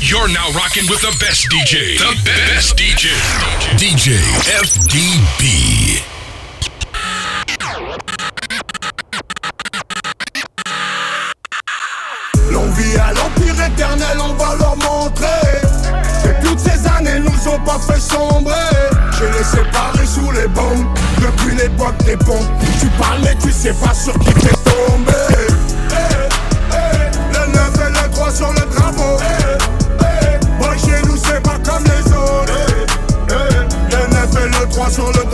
You're now rocking with the best DJ. The best DJ. DJ FDB. L'envie à l'empire éternel, on va leur montrer. Et toutes ces années nous ont pas fait sombrer. Je les séparés sous les bombes, depuis l'époque des bombes. Tu parles mais tu sais pas sur qui t'es tombé. corazón le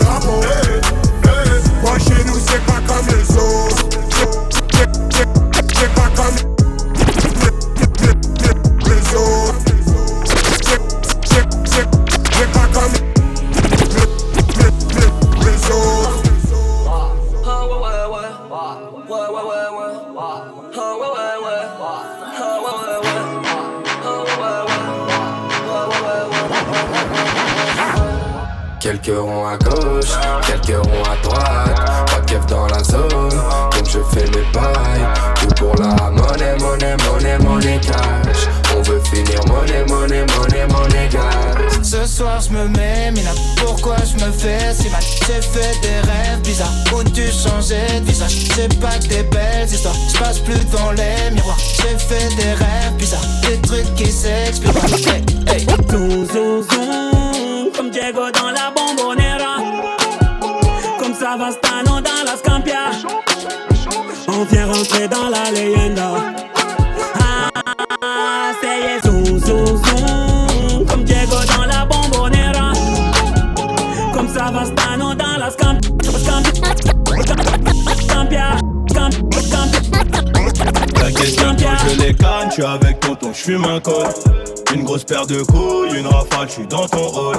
monnaie, monnaie, monnaie, monnaie cash. Ce soir je me mets, mais là pourquoi je me fais si mal? J'ai fait des rêves bizarres où tu changeais de visage? C'est pas que des belles histoires, je passe plus dans les miroirs J'ai fait des rêves bizarres, des trucs qui s'expliquent pas. Hey, hey. Zoom, zoom, zoom, comme Diego dans la bombonera. Comme Savastano dans la Scampia. On vient rentrer dans la leyenda. Je les canne, tu avec tonton, j'fume un col. Une grosse paire de couilles, une rafale, j'suis dans ton rôle.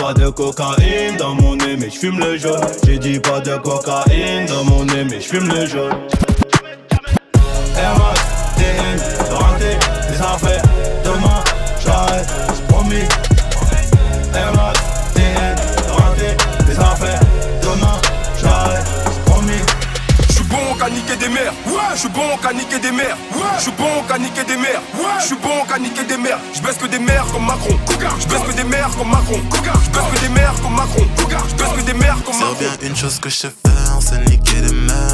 Pas de cocaïne dans mon nez, mais j'fume le jaune. J'ai dit pas de cocaïne dans mon nez, mais j'fume le jaune. Max, TN, rentré, des affaires Demain, j'arrête, promis mères. Ouais. Je suis bon qu'à niquer des mères. Ouais. Je suis bon qu'à niquer des mères. Ouais. Je suis bon qu'à niquer des mères. Je baisse que des mères comme Macron. Je baisse que des mères comme Macron. Je baisse que des mères comme Macron. Je baisse que des mères comme C'est Macron. bien une chose que je faire, c'est niquer des mères.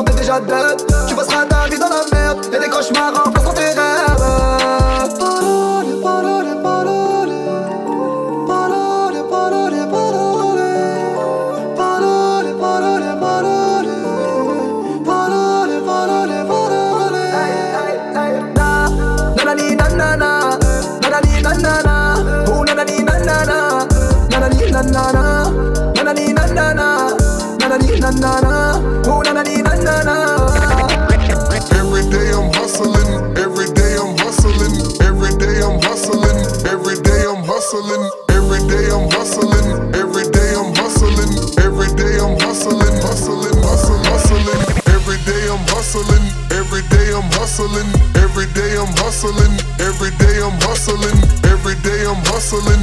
t'es déjà dead. Tu passeras ta vie dans la merde. Et tes cauchemars remplaceront hustling, every day I'm hustling, every day I'm hustling, every day I'm hustling, hustling, hustling, hustling. Every day I'm hustling, every day I'm hustling, every day I'm hustling, every day I'm hustling, every day I'm hustling,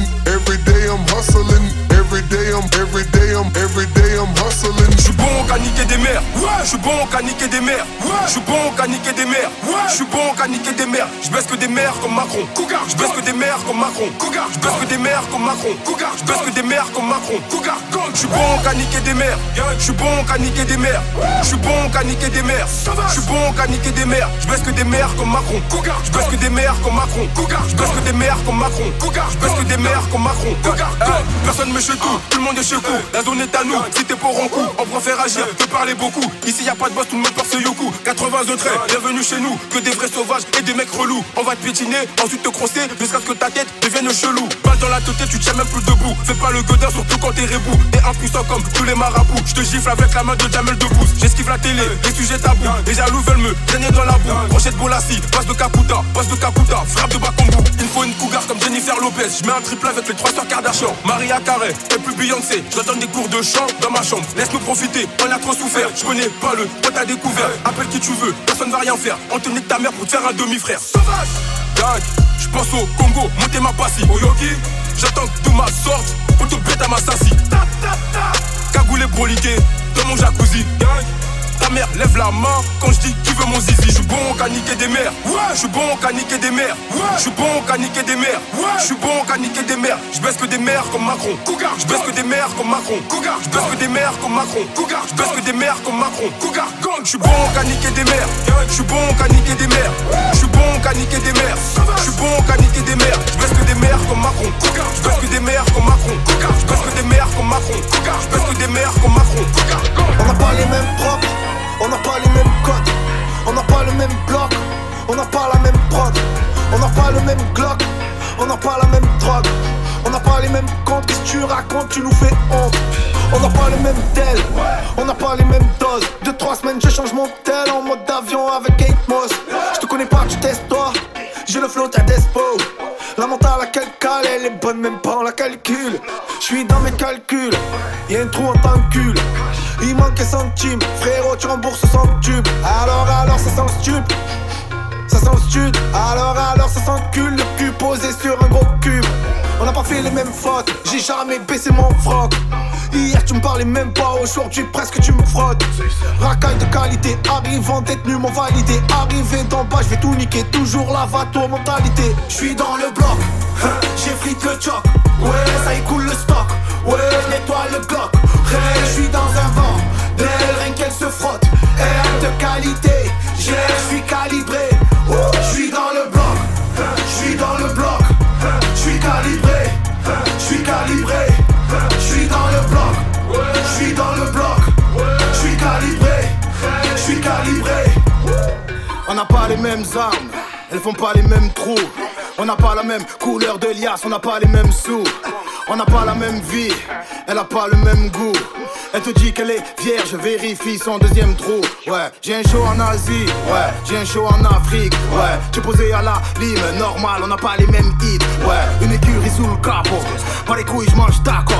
Je suis bon qu'à niquer des mères. Je suis bon qu'à niquer des mères. Je suis bon qu'à niquer des mères. Je suis bon qu'à niquer des mères. Je baisse que des mères comme Macron. Cougar. Je baisse que des mères comme Macron. Cougar. Je baisse que des mères comme Macron. Cougar. Je baisse que des mères comme Macron. Cougar. Je suis bon qu'à niquer des mères. Je suis bon qu'à niquer des mères. Je suis bon qu'à niquer des mères. Je suis bon qu'à niquer des mères. Je baisse que des mères comme Macron. Cougar. Je baisse que des mères comme Macron. Cougar. Je baisse que des mères comme Macron. Cougar. Je baisse que des mères comme Macron. Cougar. Personne me chez tout. Tout le monde est chez vous. La zone est à nous. Si t'es pour en coup, on préfère agir que parler beaucoup. Ici y a pas de boss, tout le monde porte ce yoku. 80 de trait, bienvenue chez nous. Que des vrais sauvages et des mecs relous. On va te piétiner, ensuite te crosser, jusqu'à ce que ta tête devienne chelou. Balle dans la tête, tu tiens même plus debout. Fais pas le godin, surtout quand t'es rebou. T'es impuissant comme tous les marabouts. Je te gifle avec la main de Jamel de pouce. J'esquive la télé, les sujets tabous. Les jaloux veulent me traîner dans la boue. Crochet de Bolassi, passe de Kakuta, passe de Kakuta, frappe de Bakambu. Il me faut une cougar comme Jennifer Lopez. Je mets un triple avec les trois sœurs Kardashian. Maria Carey, et plus Beyoncé. Je donne des cours de chant dans ma chambre. Laisse-nous profiter, on Je connais pas le toi t'as découvert. Appelle qui tu veux, personne va rien faire. On te nique ta mère pour te faire un demi-frère. Sauvage! Dingue, je pense au Congo, monter ma passie. Au Yogi, j'attends que tout ma sorte pour te bête à ma sassi. Cagoulé broliqué dans mon jacuzzi. Dingue. Ta mère lève la main quand je dis qui veut mon zizi. Je suis bon qu'à niquer des mères. Je suis bon qu'à niquer des mères. Je suis bon qu'à niquer des mères. Je suis bon qu'à niquer des mères. Je baisse que des mères comme Macron. Cougar. Je baisse que des mères comme Macron. Cougar. Je baisse que des mères comme Macron. Cougar. Je que des mères comme Macron. Cougar. Je suis bon qu'à niquer des mères. Je suis bon qu'à niquer des mères. Je suis bon qu'à niquer des mères. Je suis bon qu'à niquer des mères y'a un trou en tant cul. Il manque un centime, frérot, tu rembourses sans tube. Alors, alors, ça sent stup, ça sent stud. Alors, alors, ça sent cul, le cul posé sur un gros cube. On n'a pas fait les mêmes fautes, j'ai jamais baissé mon froc. Hier tu me parlais même pas, aujourd'hui presque tu me frottes. Racaille de qualité, arrivant détenu m'ont validé. Arrivé d'en bas, je vais tout niquer, toujours la vato mentalité. Je suis dans le bloc, j'ai frite le choc. Ouais, ça écoule le stock. Elles font pas les mêmes trous. On n'a pas la même couleur de liasse, on n'a pas les mêmes sous. On n'a pas la même vie, elle a pas le même goût. Elle te dit qu'elle est vierge, vérifie son deuxième trou. Ouais, j'ai un show en Asie, ouais, j'ai un show en Afrique, ouais. J'ai posé à la lime, normal, on n'a pas les mêmes hits, ouais. Une écurie sous le capot, pas les couilles, je mange tacos.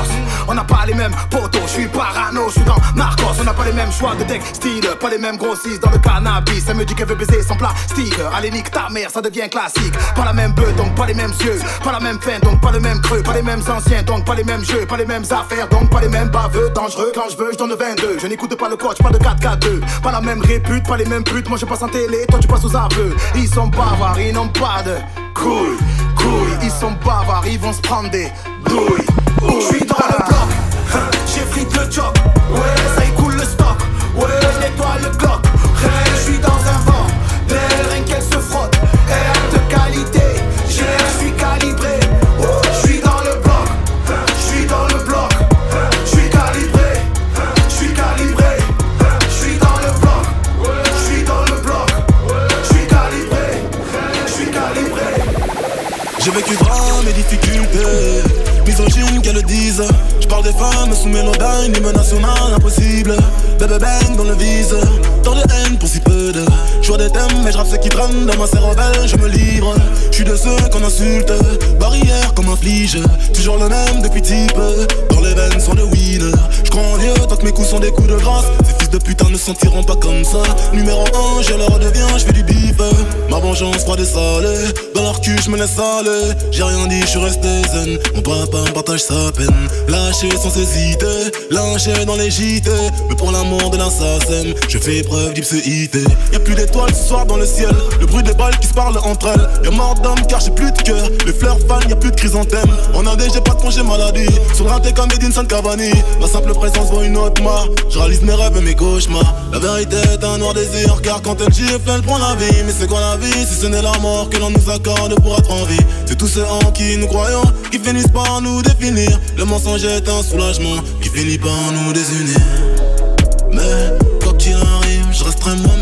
On n'a pas les mêmes potos, je suis parano, je suis dans Narcos. On n'a pas les mêmes choix de textile, pas les mêmes grossistes dans le cannabis. Elle me dit qu'elle veut baiser sans plastique. Allez, nique ta mère, ça devient classique. Pas la même bœuf, donc pas les mêmes yeux. Pas la même fin, donc pas le même creux. Pas les mêmes anciens, donc pas les mêmes jeux. Pas les mêmes affaires, donc pas les mêmes baveux. Dangereux, quand je veux, je donne le 22. Je n'écoute pas le coach, pas de 4-4-2. Pas la même répute, pas les mêmes putes. Moi je passe en télé, toi tu passes aux aveux. Ils sont bavards, ils n'ont pas de couilles, couilles. Ils sont bavards, ils vont se prendre des douilles. Je suis dans le bloc, hein, j'ai frite le choc. Ouais, ça écoule le stock. Ouais, nettoie le. Hey, je suis dans des femmes sous mélodine, hymne national, impossible. Bébé bang dans le vise, tant de haine pour si peu de. Choix des thèmes, mais je ce qui traîne dans ma cervelle, je me livre. Je suis de ceux qu'on insulte, barrière comme un flige. Toujours le même depuis type, dans les veines sont de winner. Je crois en Dieu tant que mes coups sont des coups de grâce. De putain ne sentiront pas comme ça. Numéro 1, je leur deviens, je fais du bif. Ma vengeance froide et salée, dans leur cul je me laisse aller. J'ai rien dit, je suis resté zen. Mon papa me partage sa peine. Lâché sans hésiter, lâché dans les JT. Mais pour l'amour de l'assassin, je fais preuve d'ipséité. Y'a plus d'étoiles ce soir dans le ciel. Le bruit des balles qui se parlent entre elles. Y'a mort d'homme car j'ai plus de cœur. Les fleurs fanent, y'a plus de chrysanthème. En Inde, j'ai pas de congé maladie. Sur le raté comme Edinson Cavani. Ma simple présence vaut une autre marque. Je réalise mes rêves et mes La vérité est un noir désir. Car quand elle gifle, elle prend la vie. Mais c'est quoi la vie si ce n'est la mort que l'on nous accorde pour être en vie? C'est tous ceux en qui nous croyons qui finissent par nous définir. Le mensonge est un soulagement qui finit par nous désunir. Mais quoi qu'il arrive, je resterai moi-même.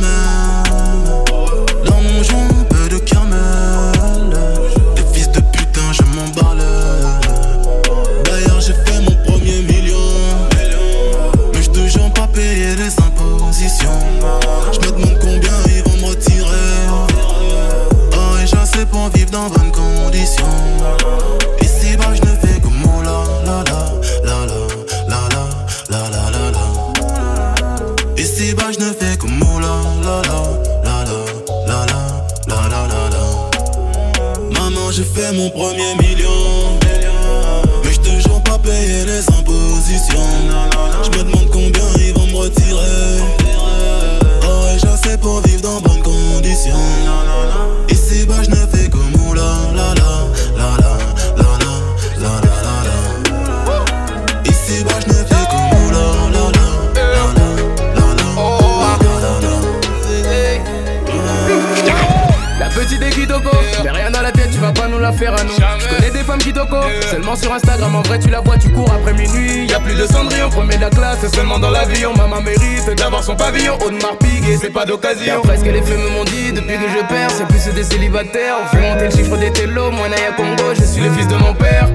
Dans bonnes conditions. Ici, bas, je ne fais que mon la la la la la la la la la la. Ici, bas, je ne fais que mon la la la la la la la la la la. Maman, j'ai fait mon premier million. Mais je toujours pas payé les impositions. Je me demande combien ils vont me retirer. Oh, et pour vivre dans bonnes conditions. Ici bas, je ne Kitoko, mais rien dans la tête, tu vas pas nous la faire à nous. Je connais des femmes Kitoko, seulement sur Instagram, en vrai tu la vois, tu cours après minuit. Y a plus de cendrillon, premier de la classe, c'est seulement dans l'avion. Maman mérite d'avoir son pavillon, Audemars Piguet, c'est pas d'occasion. D'après ce que les femmes m'ont dit, depuis que je perds, c'est plus des célibataires. On fait monter le chiffre des télos, moi Naya Congo, je suis le fils de mon père.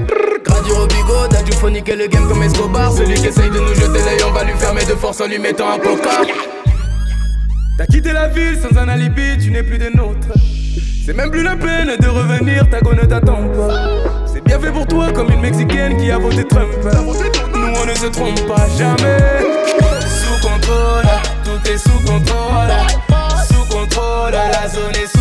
Gradio Robigo, Dadju faut niquer le game comme Escobar. Celui qui essaye de nous jeter l'œil, on va lui fermer de force en lui mettant un coca. T'as quitté la ville sans un alibi, tu n'es plus des nôtres. C'est même plus la peine de revenir, ta go ne t'attend pas. C'est bien fait pour toi comme une mexicaine qui a voté Trump. Nous on ne se trompe pas jamais. Sous contrôle, tout est sous contrôle. Sous contrôle, la zone est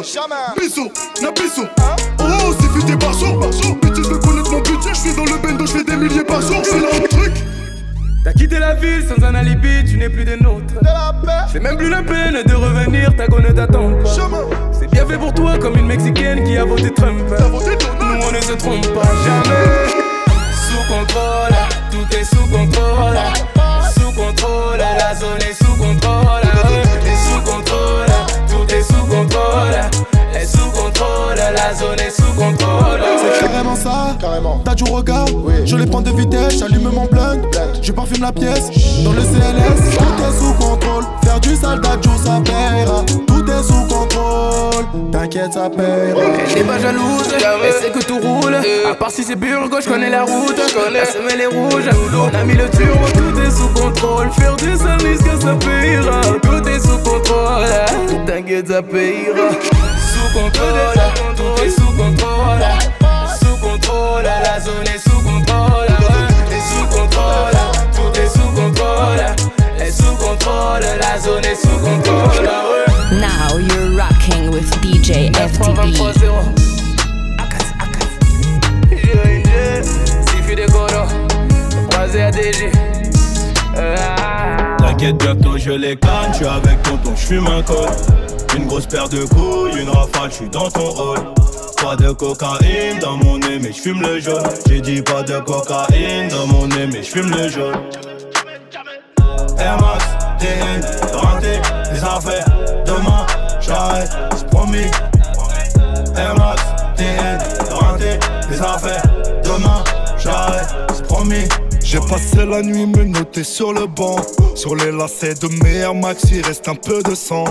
Bisso, na. Oh, c'est futé par jour. Bitch, je veux connaître mon budget. Je suis dans le bendo, je fais des milliers par jour. C'est là le truc. T'as quitté la ville sans un alibi, tu n'es plus des nôtres. C'est même plus la peine de revenir, ta ne t'attend pas. C'est bien fait pour toi comme une mexicaine qui a voté Trump. Nous on ne se trompe pas jamais. Sous contrôle, tout est sous contrôle. Sous contrôle, la zone est sous contrôle. La zone est sous contrôle. C'est carrément ça, carrément. T'as du regard, je les prends de vitesse, j'allume mon blunt, je parfume la pièce. Dans le CLS, tout est sous contrôle. Faire du sale d'adjour, ça paiera. Tout est sous contrôle. T'inquiète, ça paiera. Elle n'est pas jalouse, elle sait que tout roule. À part si c'est Burgo, je connais la route. La semelle est rouge, on a mis le turbo, tout est sous contrôle. Faire du sale risque, ça payera. Tout est sous contrôle, t'inquiète, ça payera. Sous contrôle, tout est sous contrôle. Sous contrôle, la zone est sous contrôle. Et sous contrôle, tout est sous contrôle. Et sous contrôle, la zone est sous contrôle. Now you're rocking with DJ FTB. T'inquiète, bientôt je les canne, avec tonton, je fume un col. Une grosse paire de couilles, une rafale, je suis dans ton rôle. Pas de cocaïne dans mon nez, mais je fume le jaune. J'ai dit pas de cocaïne dans mon nez, mais je fume le jaune. Air Max, TN, raté les affaires. Demain, j'arrête, c'est promis. Air Max, TN, les affaires. Demain, j'arrête, c'est promis. J'ai passé la nuit me noter sur le banc. Sur les lacets de mes Air Max, il reste un peu de sang.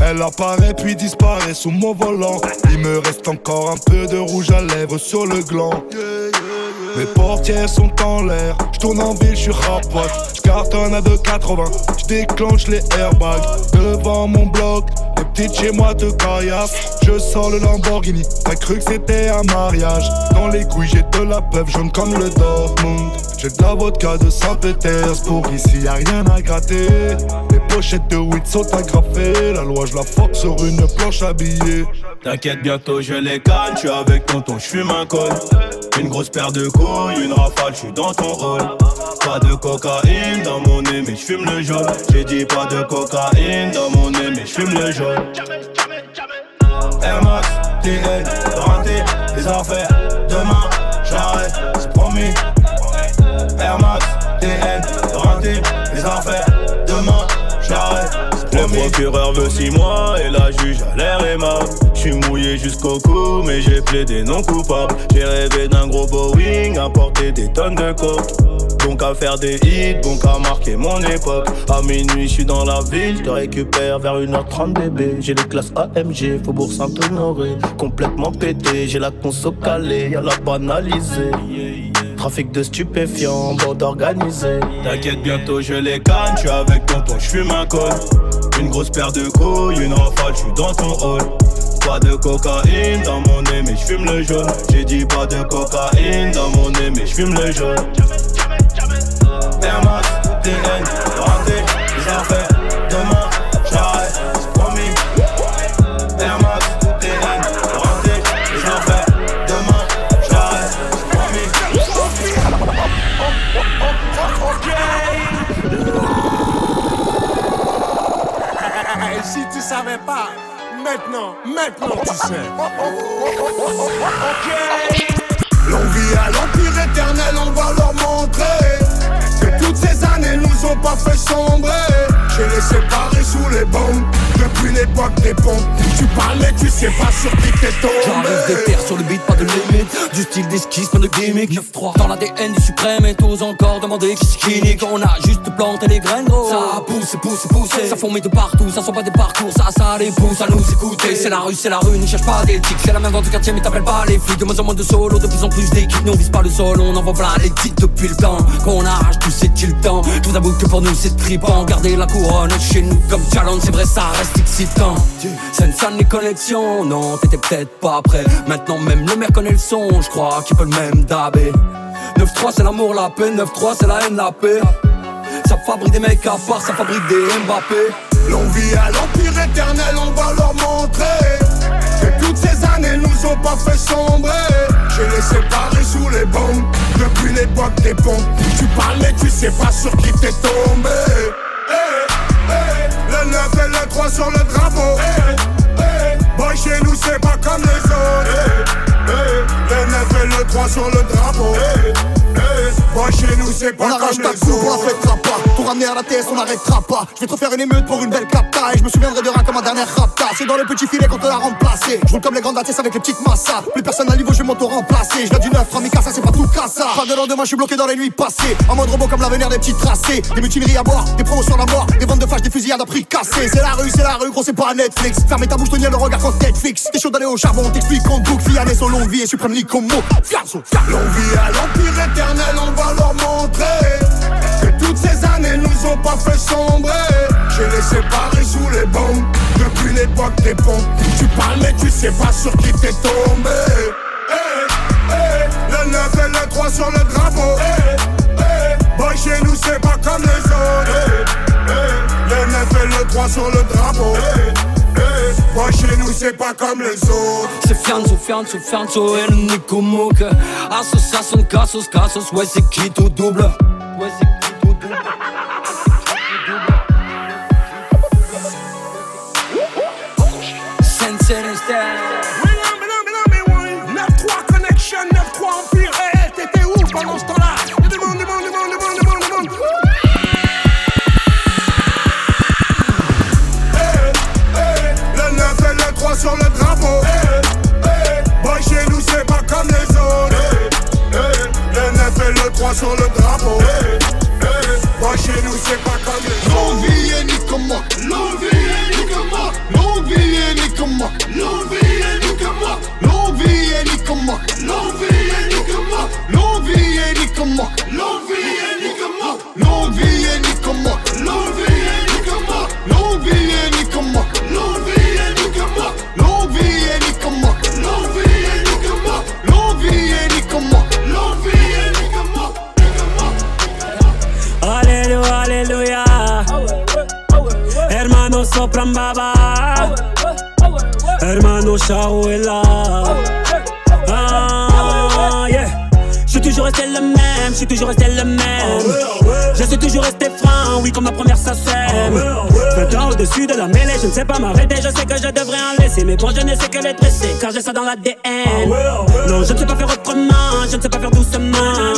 Elle apparaît puis disparaît sous mon volant. Il me reste encore un peu de rouge à lèvres sur le gland. Mes portières sont en l'air, je tourne en ville, je suis rapote, je cartonne à 2,80, je déclenche les airbags. Devant mon bloc, les petites chez moi te caillassent, je sors le Lamborghini, t'as cru que c'était un mariage, dans les couilles j'ai de la peuple jaune comme le Dortmund, j'ai de la vodka de Saint-Pétersbourg, ici y a rien à gratter, les pochettes de weed sont agrafées, la loi je la force sur une planche habillée. T'inquiète, bientôt je les canne, je suis avec tonton, je fume un col. Une grosse paire de couilles, une rafale, je suis dans ton rôle. Pas de cocaïne dans mon nez, mais je fume le jaune. J'ai dit pas de cocaïne dans mon nez, mais je fume le jaune. Air Max, TN, raté les affaires. Procureur veut 6 mois et la juge a l'air aimable. J'suis mouillé jusqu'au cou, mais j'ai plaidé non coupable. J'ai rêvé d'un gros Boeing, apporter des tonnes de coke. Donc à faire des hits, donc à marquer mon époque. À minuit, je suis dans la ville, je te récupère vers 1h30 bébé. J'ai les classes AMG, Faubourg Saint-Honoré. Complètement pété, j'ai la conso calée, y'a la banalisée. Trafic de stupéfiants, bande organisée. T'inquiète, bientôt je les canne, je suis avec tonton, je fume un col. Une grosse paire de couilles, une rafale, je suis dans ton hall. Pas de cocaïne dans mon nez, mais je fume le jaune. J'ai dit pas de cocaïne dans mon nez, mais je fume le jaune. Maintenant, maintenant tu sais. L'envie à l'empire éternel, on va leur montrer que toutes ces années nous ont pas fait sombrer. J'ai les séparés sous les bombes. Depuis l'époque des pompes. Tu parles mais tu sais pas sur qui t'es J'arrive des tombé. terres sur le beat, pas de limite. Du style d'esquisse, pas de gimmick. 9-3 dans l'ADN du suprême Et t'oses encore demander qui c'est qui nique On a juste planté les graines gros. Ça pousse, pousse, pousse Ça fourmille de partout, ça sont pas des parcours. Ça, ça les pousse à nous écouter. C'est la rue, c'est la rue, n'y cherche pas d'éthique. C'est la même dans tout quartier mais t'appelles pas les flics. De moins en moins de solo, de plus en plus d'équipes. Nous on vise pas le sol, on envoie plein les titres depuis le temps Qu'on arrache tout c'est-il le temps Je vous avoue que pour nous c'est trippant Garder la couronne chez nous comme challenge C'est vrai ça reste excitant. C'est ça les connexions Non t'étais peut-être pas prêt. Maintenant même le maire connaît le son Je crois qu'il peut le même dabé. 9-3 c'est l'amour la paix. 9-3 c'est la haine la paix. Ça fabrique des mecs à part Ça fabrique des Mbappé. L'envie à l'empire éternel, on va leur montrer que toutes ces années nous ont pas fait sombrer. J'ai les séparés sous les bombes depuis l'époque des pompes. Tu parles mais tu sais pas sur qui t'es tombé. Eh, eh, le 9 et le 3 sur le drapeau. Eh, eh, boy, chez nous c'est pas comme les autres. Eh, eh, le 9 et le 3 sur le drapeau. Boy, chez nous c'est pas On comme arrache ta coupe, on la fêtera pas. Pour ramener à la TS, on n'arrêtera pas. Je vais trop faire une émeute pour une belle capta Et je me souviendrai de rien comme un dernier rapta. C'est dans le petit filet qu'on te l'a remplacé. Je roule comme les grandes ATS avec les petites massas. Plus personne à niveau, je vais m'auto-remplacer. Je viens du neuf, Ramika, ça c'est pas tout cassa Pas de lendemain, je suis bloqué dans les nuits passées. En mode robot comme l'avenir des petits tracés Des mutineries à boire, des promos sur la mort. Des ventes de flash, des fusillades à prix cassés C'est la rue, c'est la rue, gros c'est pas Netflix. Fermez ta bouche, tenir le regard quand Netflix. T'es chaud d'aller au charbon, on t'explique qu'on boucle. Longue vie et suprême fianso L'envie à l'empire éternel, on va leur montrer que toutes ces années nous ont pas fait sombrer. J'ai les séparés sous les bombes depuis l'époque des pompes. Tu parles mais tu sais pas sur qui t'es tombé. Eh, eh, le 9 et le 3 sur le drapeau. Eh, eh, boy, chez nous c'est pas comme les autres. Le 9 et le 3 sur le drapeau. Boy, chez nous c'est pas comme les autres. C'est Fianzo, Fianzo, Fianzo et le Nico Mouk Association, Cassos, Cassos, ouais c'est qui tout double? Ouais c'est qui tout double? le drapeau. Eh, eh. Hey, chez nous, c'est pas comme les autres. Eh, le et le 3 sur le drapeau. Chez nous, c'est pas comme les autres. Comme moi. Hermano Shahuela. Ah, yeah. Je suis toujours resté le même, je suis toujours resté le même. Je suis toujours resté franc, oui, comme ma première. 20 ans au-dessus de la mêlée, je ne sais pas m'arrêter, je sais que je devrais en laisser. Mais bon, je ne sais que les dresser, car j'ai ça dans l'ADN. Non, je ne sais pas faire autrement, je ne sais pas faire doucement.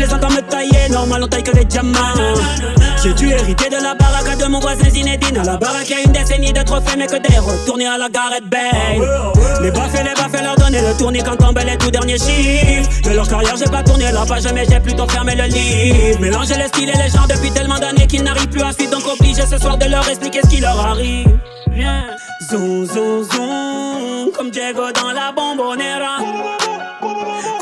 Les entends me tailler, normal on taille que les diamants. J'ai dû hériter de la baraque de mon voisin Zinedine. La baraque, il y a une décennie de trophées, mais que des retournés à la Gareth Bay. Les baffes les baffes leur donner le tournis quand tombent les tout derniers chiffres. De leur carrière, j'ai pas tourné la page, mais j'ai plutôt fermé le livre. Mélanger les styles et les gens depuis tellement d'années qu'ils n'arrivent plus à suivre. Donc obligé ce soir de leur expliquer ce qui leur arrive. Zoom, zoom, zoom, comme Diego dans la bombonera.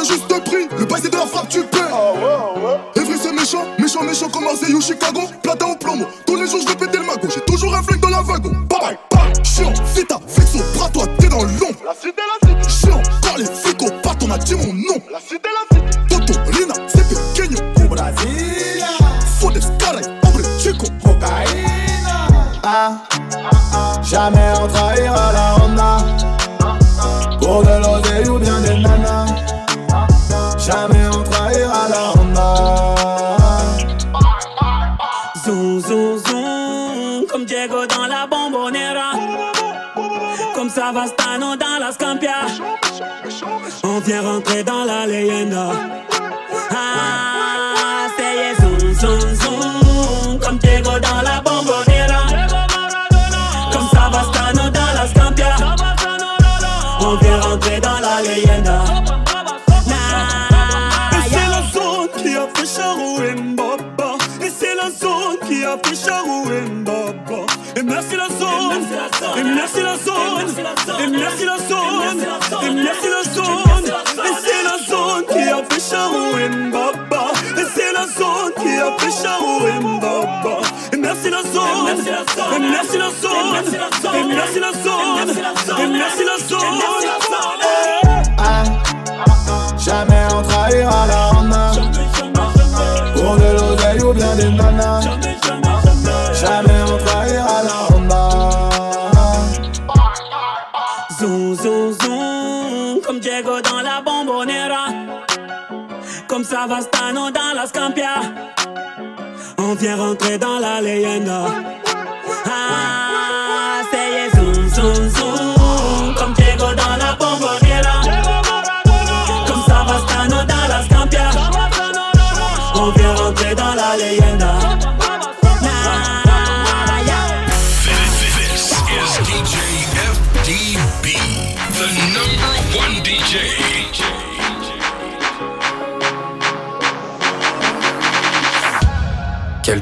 le juste prix, le bail c'est de la frappe, tu paies. Evry c'est méchant, méchant, méchant comme Marseille ou Chicago. Platin au plomo, tous les jours je vais péter le magot. J'ai toujours un flingue dans la wagon. Bye bye, chiant, vita, fixo, bras toi, t'es dans l'ombre. La cité, la cité. Chiant, quand les flics au pat, on a dit mon nom. La cité, la cité. Toto, Lina, c'est pequeño. Au Brasilia. Faut des caray, hombre chico. Cocaïna. Ah, jamais on trahira la Honda Pour de l'oseille On vient rentrer dans la leyenda. Ah, c'est zoom, zoom, zoom, comme Diego dans la bombonera. Comme Savastano dans la Scampia. On vient rentrer dans la leyenda. Et c'est la zone qui a fait Charou Mbaba Et c'est la zone qui a fait Charou Mbaba Et merci la zone Et merci la zone Mbaba. Et c'est la zone qui a fait Charou Mbaba. Et merci la zone. Et merci la zone. Et merci la zone. Et merci la zone. Ah, Jamais on trahira la Honda Pour de l'oseille ou bien des nanas viens rentrer dans la leyenda. Ah, ça y est, zoom, zoom, zoom.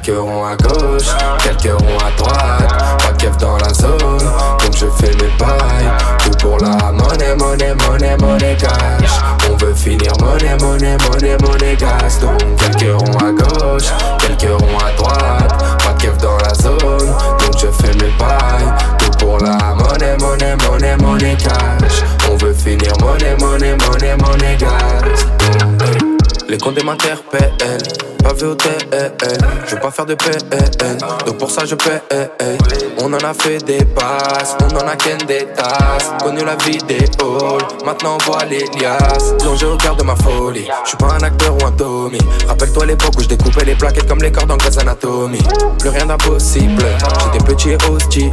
Quelques ronds à gauche, quelques ronds à droite. Pas keuf dans la zone, donc je fais mes pailles. Tout pour la monnaie, monnaie, monnaie, monnaie cash. On veut finir monnaie, monnaie, monnaie, monnaie gas. Donc quelques ronds à gauche, quelques ronds à droite. Pas keuf dans la zone, donc je fais mes pailles. Tout pour la monnaie, monnaie, monnaie, monnaie cash. On veut finir monnaie, monnaie, monnaie, monnaie hey. Les comptes m'interpellent, Je veux pas faire de PN, donc pour ça je paie. On en a fait des passes, on en a qu'un des tasses. Connu la vie des halls, maintenant on voit les liasses. Plongé au cœur de ma folie, je suis pas un acteur ou un Tommy. Rappelle-toi l'époque où je découpais les plaquettes comme les cordes en Grey's Anatomy. Plus rien d'impossible, j'étais petit et hostile.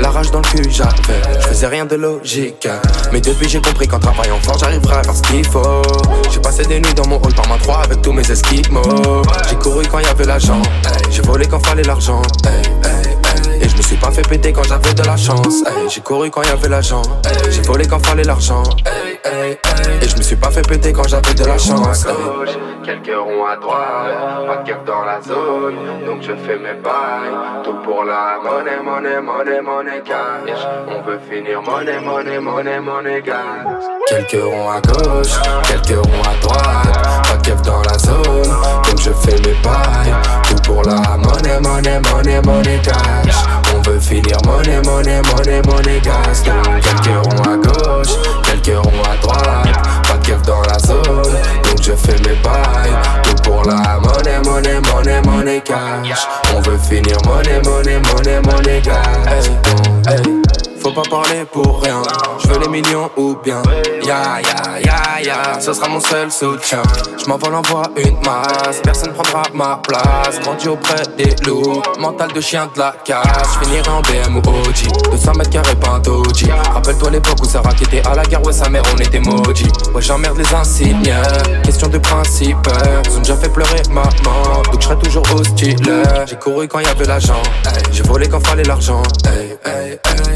La rage dans le cul j'avais, je faisais rien de logique. Mais depuis j'ai compris qu'en travaillant fort j'arriverai à faire ce qu'il faut. J'ai passé des nuits dans mon hall par ma 3 avec tous mes esquimaux. J'ai couru quand y avait l'argent, j'ai volé quand fallait l'argent. Hey, hey, hey. Et je me suis pas fait péter quand j'avais de la chance. J'ai couru quand y avait l'argent. J'ai volé quand fallait l'argent. Et je me suis pas fait péter quand j'avais de la chance. Quelques ronds à droite, pas de keuf dans la zone, donc je fais mes bails. Tout pour la monnaie, monnaie, monnaie, monnaie cash. On veut finir monnaie, monnaie, monnaie, monnaie cash. Quelques ronds à gauche, quelques ronds à droite, pas de dans la zone, donc je fais mes bails. Pour la monnaie, monnaie, monnaie, monnaie cash. On veut finir monnaie, monnaie, monnaie, monnaie cash. Quelques ronds à gauche, quelques ronds à droite, pas de dans la zone, donc je fais mes bails. Tout pour la monnaie, monnaie, monnaie, monnaie cash. On veut finir monnaie, monnaie, monnaie, monnaie. Hey, hey. Faut pas parler pour rien. Les millions ou bien? Ya ya ya ya, ce sera mon seul soutien. Je m'envole envoie une masse, personne prendra ma place. Grandi auprès des loups, mental de chien de la casse. Finirai en BM ou OG, 200 mètres carrés pas un. Rappelle-toi l'époque où Sarah qui était à la guerre, ouais sa mère on était maudits. Ouais j'emmerde les insignes, question de principe. Ils ont déjà fait pleurer maman, donc je serai toujours hostile. J'ai couru quand y avait l'argent, j'ai volé quand fallait l'argent.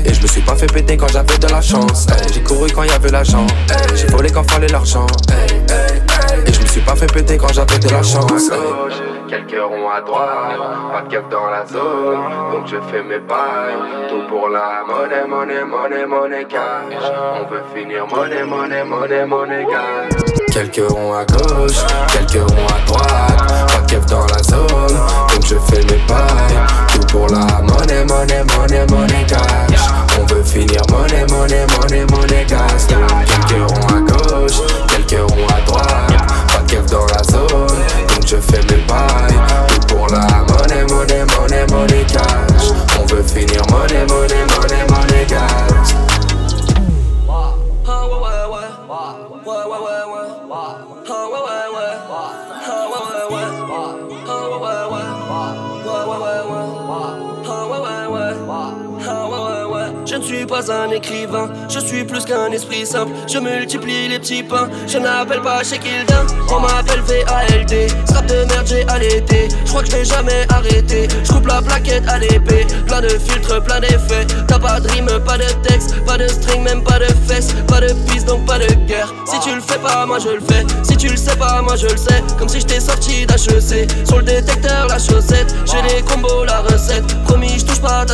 Et je me suis pas fait péter quand j'avais de la chance. J'ai couru quand y avait l'argent. J'ai volé quand fallait l'argent. Et je me suis pas fait péter quand j'avais de la chance. Quelques ronds à droite, pas de keuf dans la zone, donc je fais mes bails. Tout pour la monnaie, monnaie, monnaie, monnaie cash. On veut finir monnaie, monnaie, monnaie, monnaie cash. Quelques ronds à gauche, quelques ronds à droite, pas de keuf dans la zone, donc je fais mes bails. Tout pour la monnaie, monnaie, monnaie, monnaie cash. Finir monnaie, monnaie, monnaie, monnaie cash. Quelques ronds à gauche, quelques ronds à droite, pas de dans la zone, donc je fais mes bails. Tout pour la monnaie, monnaie, monnaie, monnaie cash. On veut finir monnaie, monnaie, un écrivain, je suis plus qu'un esprit simple. Je multiplie les petits pains, je n'appelle pas chez Kildin. On m'appelle VALD, strap de merde j'ai allaité. Je crois que je vais jamais arrêter. Je coupe la plaquette à l'épée, plein de filtres, plein d'effets. T'as pas de rime, pas de texte, pas de string, même pas de fesses. Pas de piste, donc pas de guerre. Si tu le fais pas, moi je le fais. Si tu le sais pas, moi je le sais. Comme si j'étais sorti d'HEC. Sur le détecteur, la chaussette. J'ai les combos, la recette. Promis, je ta.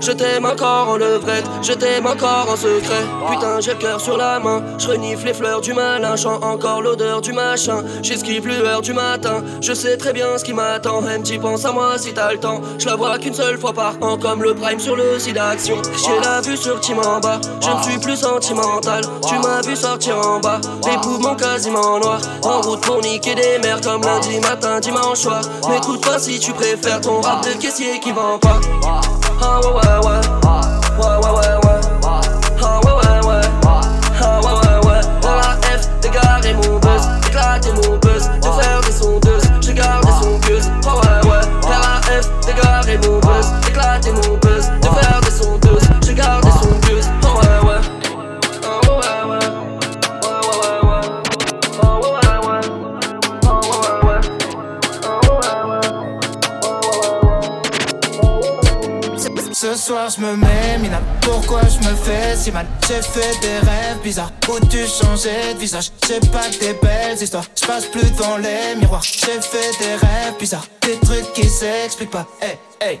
Je t'aime encore en levrette. Je t'aime encore en secret. Putain, j'ai le cœur sur la main. Je renifle les fleurs du malin. Chant encore l'odeur du machin. J'esquive lueur du matin. Je sais très bien ce qui m'attend. Même tu penses à moi si t'as le temps. Je la vois qu'une seule fois par an. Comme le prime sur le site d'action. J'ai la vue sur Tim en bas. Je ne suis plus sentimental. Tu m'as vu sortir en bas. Les poumons quasiment noirs. En route pour niquer des mères. Comme lundi matin, dimanche soir. M'écoute pas si tu préfères ton rap de caissier qui vend pas. Ah ouais ouais ouais. Ouais ouais ouais ouais. Ah ouais ouais ouais. Ah ouais ouais ouais. Dans la F, dégarer mon buzz. Éclater mon buzz. Je me mets mina Pourquoi je me fais si mal? J'ai fait des rêves bizarres Où tu changeais de visage? J'ai pas des belles histoires Je passe plus devant les miroirs. J'ai fait des rêves bizarres Des trucs qui s'expliquent pas. Hey hey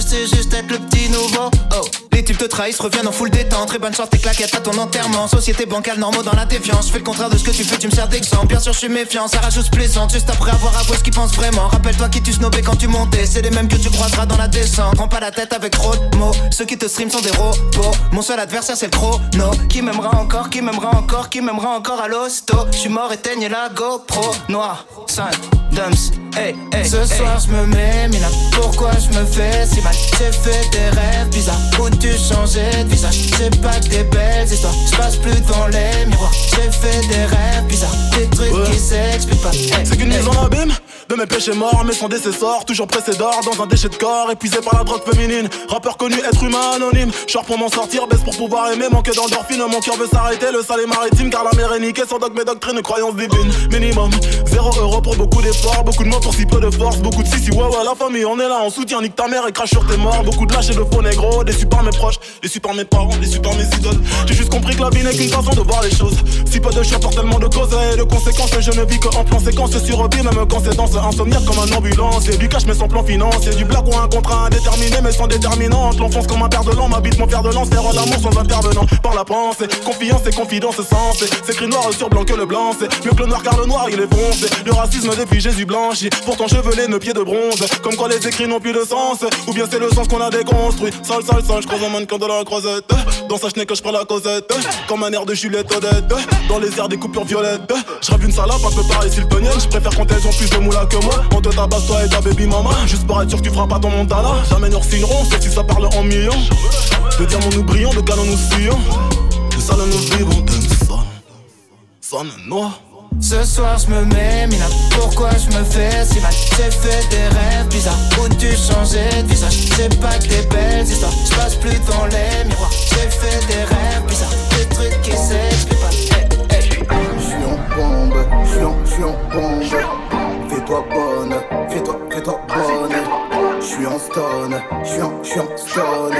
sais juste être le petit nouveau. Oh. Les types te trahissent, reviennent en full détente. Très bonne chance, tes claquettes à ton enterrement. Société bancale, normaux dans la défiance. Je fais le contraire de ce que tu fais, tu me sers d'exemple. Bien sûr je suis méfiant, ça rajoute plaisante. Juste après avoir avoué ce qu'ils pensent vraiment. Rappelle-toi qui tu snobais quand tu montais. C'est les mêmes que tu croiseras dans la descente. Prends pas la tête avec trop de mots. Ceux qui te stream sont des robots. Mon seul adversaire c'est le chrono. Qui m'aimera encore, qui m'aimera encore Qui m'aimera encore à l'hosto. Je suis mort, éteigne la GoPro. Noir, 5, dumps Ce soir je me mets mina. Pourquoi je me fais si mal? J'ai fait des rêves bizarres. Où tu changeais de visage? C'est pas que des belles histoires. Je passe plus devant les miroirs. J'ai fait des rêves bizarres. Des trucs qui s'expliquent pas. C'est qu'une mise en abîme? De mes péchés morts, mais sans décessor, toujours pressé d'or dans un déchet de corps, épuisé par la drogue féminine. Rappeur connu, être humain anonyme. Short pour m'en sortir, baisse pour pouvoir aimer, manque d'endorphine. Mon cœur veut s'arrêter, le sale est maritime, car la mer est niquée sans dogme et doctrine, croyance divine. Minimum, zéro euro pour beaucoup d'efforts, beaucoup de mots pour si peu de force, beaucoup de si si ouais ouais la famille, on est là, on soutient, nique ta mère et crache sur tes morts. Beaucoup de lâches et de faux négro, déçus par mes proches, déçus par mes parents, déçus par mes idoles. J'ai juste compris que la vie n'est qu'une façon de voir les choses. Si peu de choix pour tellement de causes et de conséquences, je ne vis que en plan séquence sur même quand c'est dans insomniaque comme un ambulance. Et du cash mais sans plan financier, du blague ou un contrat indéterminé mais sans déterminante. L'enfonce comme un père de l'an, m'habite mon père de lance, faire l'amour sans intervenant. Par la pensée, confiance et confidence sens. C'est écrit noir sur blanc que le blanc, c'est mieux que le noir car le noir il est foncé. Le racisme depuis Jésus blanchi, pourtant chevelé, nos pieds de bronze. Comme quoi les écrits n'ont plus de sens, ou bien c'est le sens qu'on a déconstruit. Sale, sale, sale, je croise un mannequin de la croisette. Dans sa chenille que je prends la causette, comme un air de Juliette Odette. Dans les airs des coupures violettes, je une salope un peu pareil s'il Je préfère quand elles ont plus de moula que moi. On te tabasse toi et ta baby mama. Juste pour être sûr que tu feras pas ton montana. Jamais nous signerons, sauf si ça parle en millions. De diamants nous brillons, de canons nous fuyons. De salon nous vivons, de son. Son noir. Ce soir je me mets mina Pourquoi je me fais si mal? J'ai fait des rêves bizarres Où tu changeais de visage? C'est pas que des belles histoires Je passe plus devant les miroirs J'ai fait des rêves bizarres Des trucs qui s'expliquent pas hey, Je suis en bombe Je suis en, j'suis en bombe Fais-toi bonne Fais-toi, fais-toi bonne. Je suis en stone Je suis en, j'suis en stone.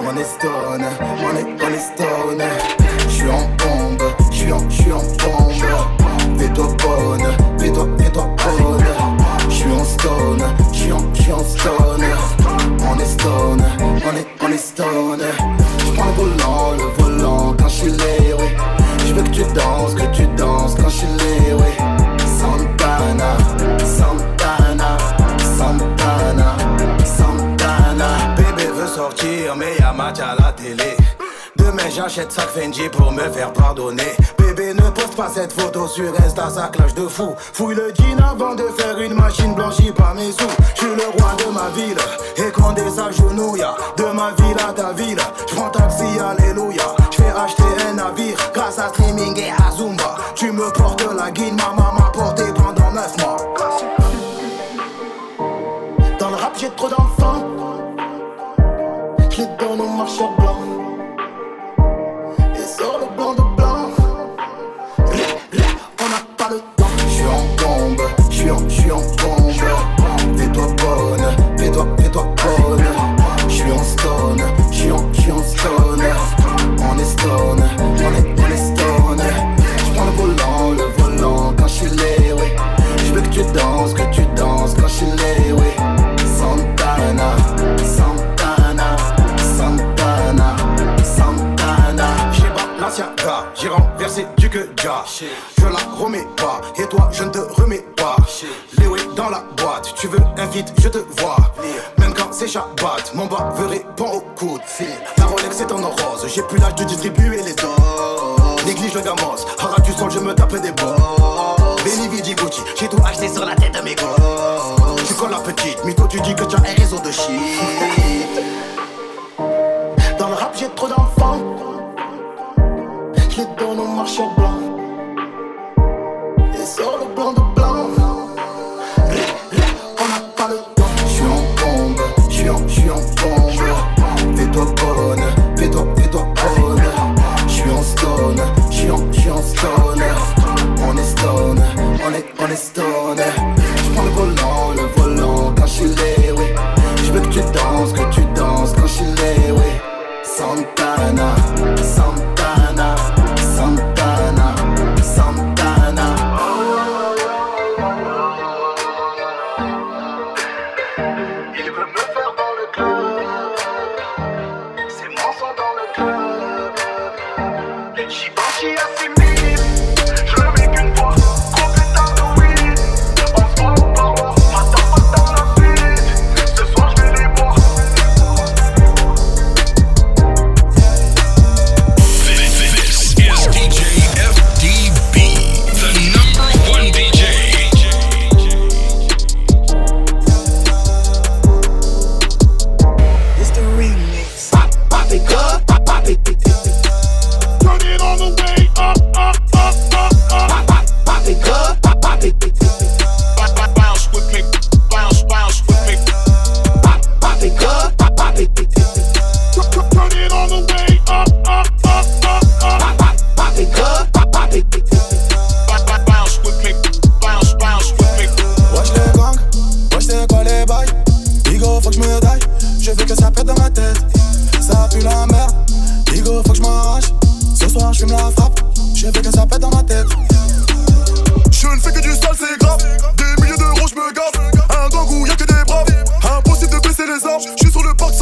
On est stone On est, on est stone. Je suis en bombe Je suis en, j'suis en bombe. Fais-toi bonne, fais-toi, fais-toi bonne. J'suis en stone, j'suis en, j'suis en stone. On est stone, on est, on est stone. J'prends le volant, le volant quand j'suis là, oui. J'veux que tu danses, que tu danses quand j'suis là, mais y'a match à la télé. Demain j'achète sac Fendi pour me faire pardonner. Bébé ne poste pas cette photo sur Insta, ça clash de fou. Fouille le jean avant de faire une machine blanchie par mes sous. Je suis le roi de ma ville et quand des De ma ville à ta ville, je prends taxi, alléluia. Je vais acheter un navire grâce à streaming et à Zumba. Tu me portes la guine, ma maman Je les donne au marchand blanc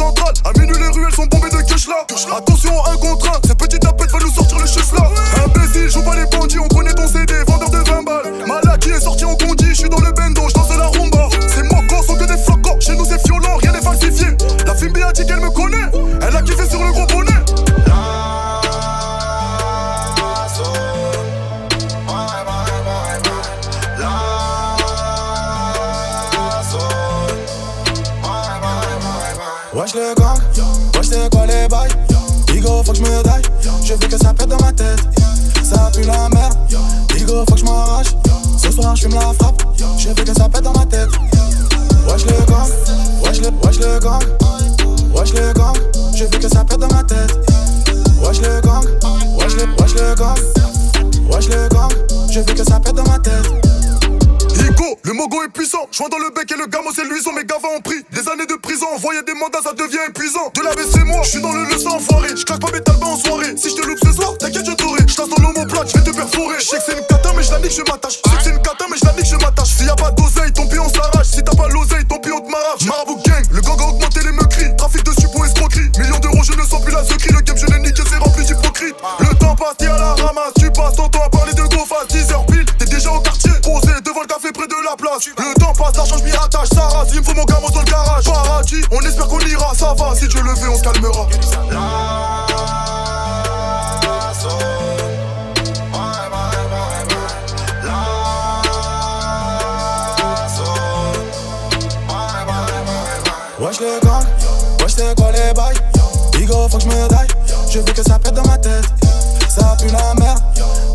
sur le parc central. À minuit, les ruelles sont bombées de là. Attention, un contre un. Cette petite tapette faut que je me daille, je veux que ça pète dans ma tête. Ça pue la merde, Bigo faut que je m'arrache Ce soir je fume la frappe, je veux que ça pète dans ma tête. Wesh le gang, wesh le, wesh le gang. Wesh le gang, je veux que ça pète dans ma tête. Wesh le gang, wesh le, wesh le gang. Wesh le gang, je veux que ça pète dans ma tête mogo est puissant. Joint dans le bec et le gamo c'est luisant. Mes gavas ont pris des années de prison. Envoyer des mandats, ça devient épuisant. De la c'est moi, je suis dans le leçon enfoiré. Je pas mes talbans en soirée. Si je te loupe ce soir, t'inquiète, je t'aurai. Je dans l'homoplate, je vais te perforer. Je sais que c'est une cata, mais je la nique, je m'attache. Je que c'est une cata, mais je la nique, je m'attache. S'il y a pas d'oseille, ton pied on s'arrache. Si t'as pas l'oseille, ton pied on te marave. Le temps passe, l'argent, je m'y attache. Ça rase, il me faut mon gamo dans le garage. Paradis, on espère qu'on ira. Ça va, si Dieu le veut, on se calmera. Wesh le gang, wesh c'est quoi les bails? Bigo faut que je me daille, je veux que ça pète dans ma tête Ça pue la merde,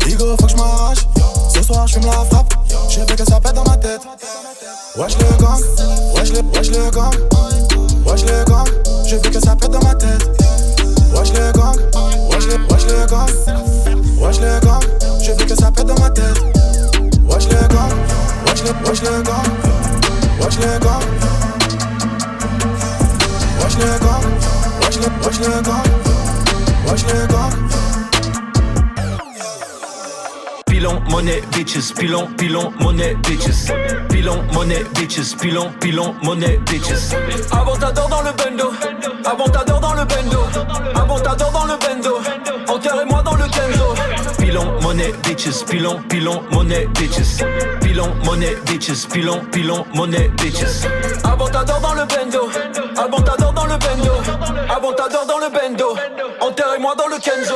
Bigo faut que je m'arrache Ce soir je fume la frappe, je veux que ça Wesh le gang, wesh le, wesh le gang Wesh le gang, je veux que ça pète dans ma tête Wesh le gang, wesh le, wesh le gang Wesh le gang, je veux que ça pète dans ma tête Wesh le gang, wesh le, wesh le gang Wesh le gang Wesh le gang, wesh le, wesh le gang Wesh le gang monnaie, bitches, pilon, pilon, monnaie, bitches. Pilon, monnaie, bitches, pilon, pilon, monnaie, bitches. Avant t'adore dans le bendo, avant t'adore dans le bendo, avant t'adore dans le bendo, enterrez-moi dans le kenzo. Pilon, monnaie, bitches, pilon, pilon, monnaie, bitches. Pilon, monnaie, bitches, pilon, pilon, monnaie, bitches. Avant t'adore dans le bendo, avant t'adore dans le bendo, avant t'adore dans le bendo, enterrez-moi dans le kenzo.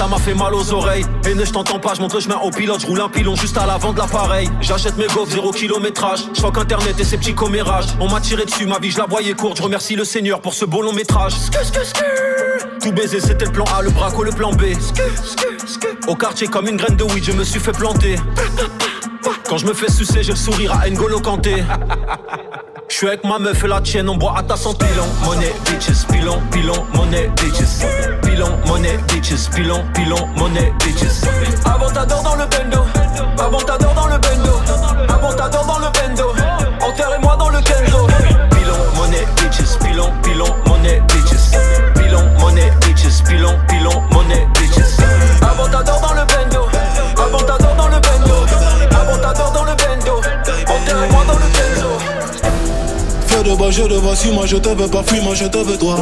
zouglou-kata m'a fait mal aux oreilles. Et ne je t'entends pas, je montre le chemin au pilote, je roule un pilon juste à l'avant de l'appareil. J'achète mes gaufres, zéro kilométrage. Je internet et ses petits commérages. On m'a tiré dessus, ma vie, je la voyais courte. Je remercie le Seigneur pour ce beau long métrage. Tout baiser, c'était le plan A, le braco, le plan B. Au quartier, comme une graine de weed, je me suis fait planter. Quand je me fais sucer, j'ai le sourire à N'Golo Kanté. Je suis avec ma meuf et la tienne, on boit à ta santé. Pilon, monnaie, bitches, pilon, pilon, monnaie, bitches. Pilon, monnaie, bitches, pilon, pilon, monnaie, bitches. Avant t'adore dans le bendo, avant t'adore dans le bendo, avant t'adore dans le bendo. Enterrez-moi dans le kenzo. Pilon, monnaie, bitches, pilon, pilon, monnaie, je te vois, suis moi je te veux pas, fuis moi je te veux toi.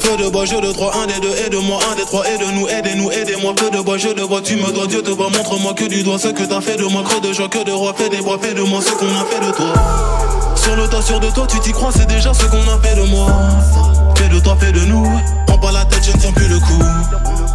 Feu de bois, je de trois, un des deux, aide-moi, un des trois, aide-nous, aidez-nous, aidez-moi. Feu de bois, je te vois, tu me dois, Dieu te voit, montre-moi que du doigt ce que t'as fait de moi, creux de joie, que de roi, fais des bois, fais de moi ce qu'on a fait de toi. Sur le tas, sûr de toi, tu t'y crois, c'est déjà ce qu'on a fait de moi. Fais de toi, fais de nous, prends pas la tête, je ne tiens plus le coup.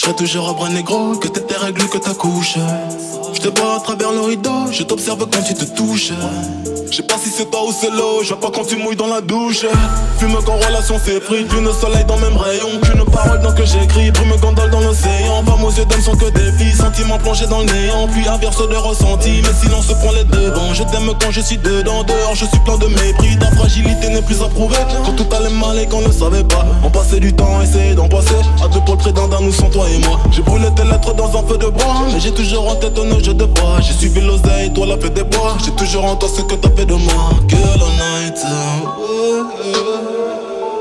Serai toujours un bras négro, que t'es tes règles, que ta couche. Je te vois à travers le rideau, je t'observe quand tu te touches. Je sais pas si c'est toi ou c'est l'eau, je pas quand tu mouilles dans la douche. Fume quand relation s'est pris, d'une soleil dans même rayon. Qu'une parole dans que j'écris, brume gondole dans l'océan. Femmes aux yeux d'hommes sont que des filles, sentiments plongés dans le néant. Puis inverse de ressenti, mais silence se prend les devants. Je t'aime quand je suis dedans, dehors je suis plein de mépris. Ta fragilité n'est plus approuvée, quand tout allait mal et qu'on ne savait pas. On passait du temps, essayer d'en passer. À deux pour près d'un nous sommes toi et moi. J'ai brûlé tes lettres dans un feu de bois, mais j'ai toujours en tête nos jeux de bois. J'ai suivi l'oseille, toi la fête des bois. J'ai toujours en toi ce que t'as fait de moi. Girl all night.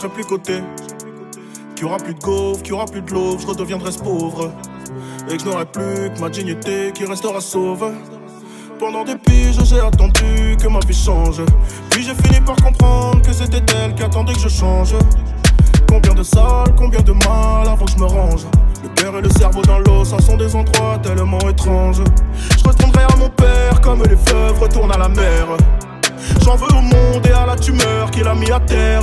serai plus coté. Qu'il y aura plus de gaufres, qu'il y aura plus de l'eau, je redeviendrai pauvre. Et que je n'aurai plus que ma dignité qui restera sauve. Pendant des piges j'ai attendu que ma vie change. Puis j'ai fini par comprendre que c'était elle qui attendait que je change. Combien de salles, combien de mal avant que je me range. Le cœur et le cerveau dans l'eau, ça sont des endroits tellement étranges. Je retournerai à mon père comme les fleuves retournent à la mer. J'en veux au monde et à la tumeur qu'il a mis à terre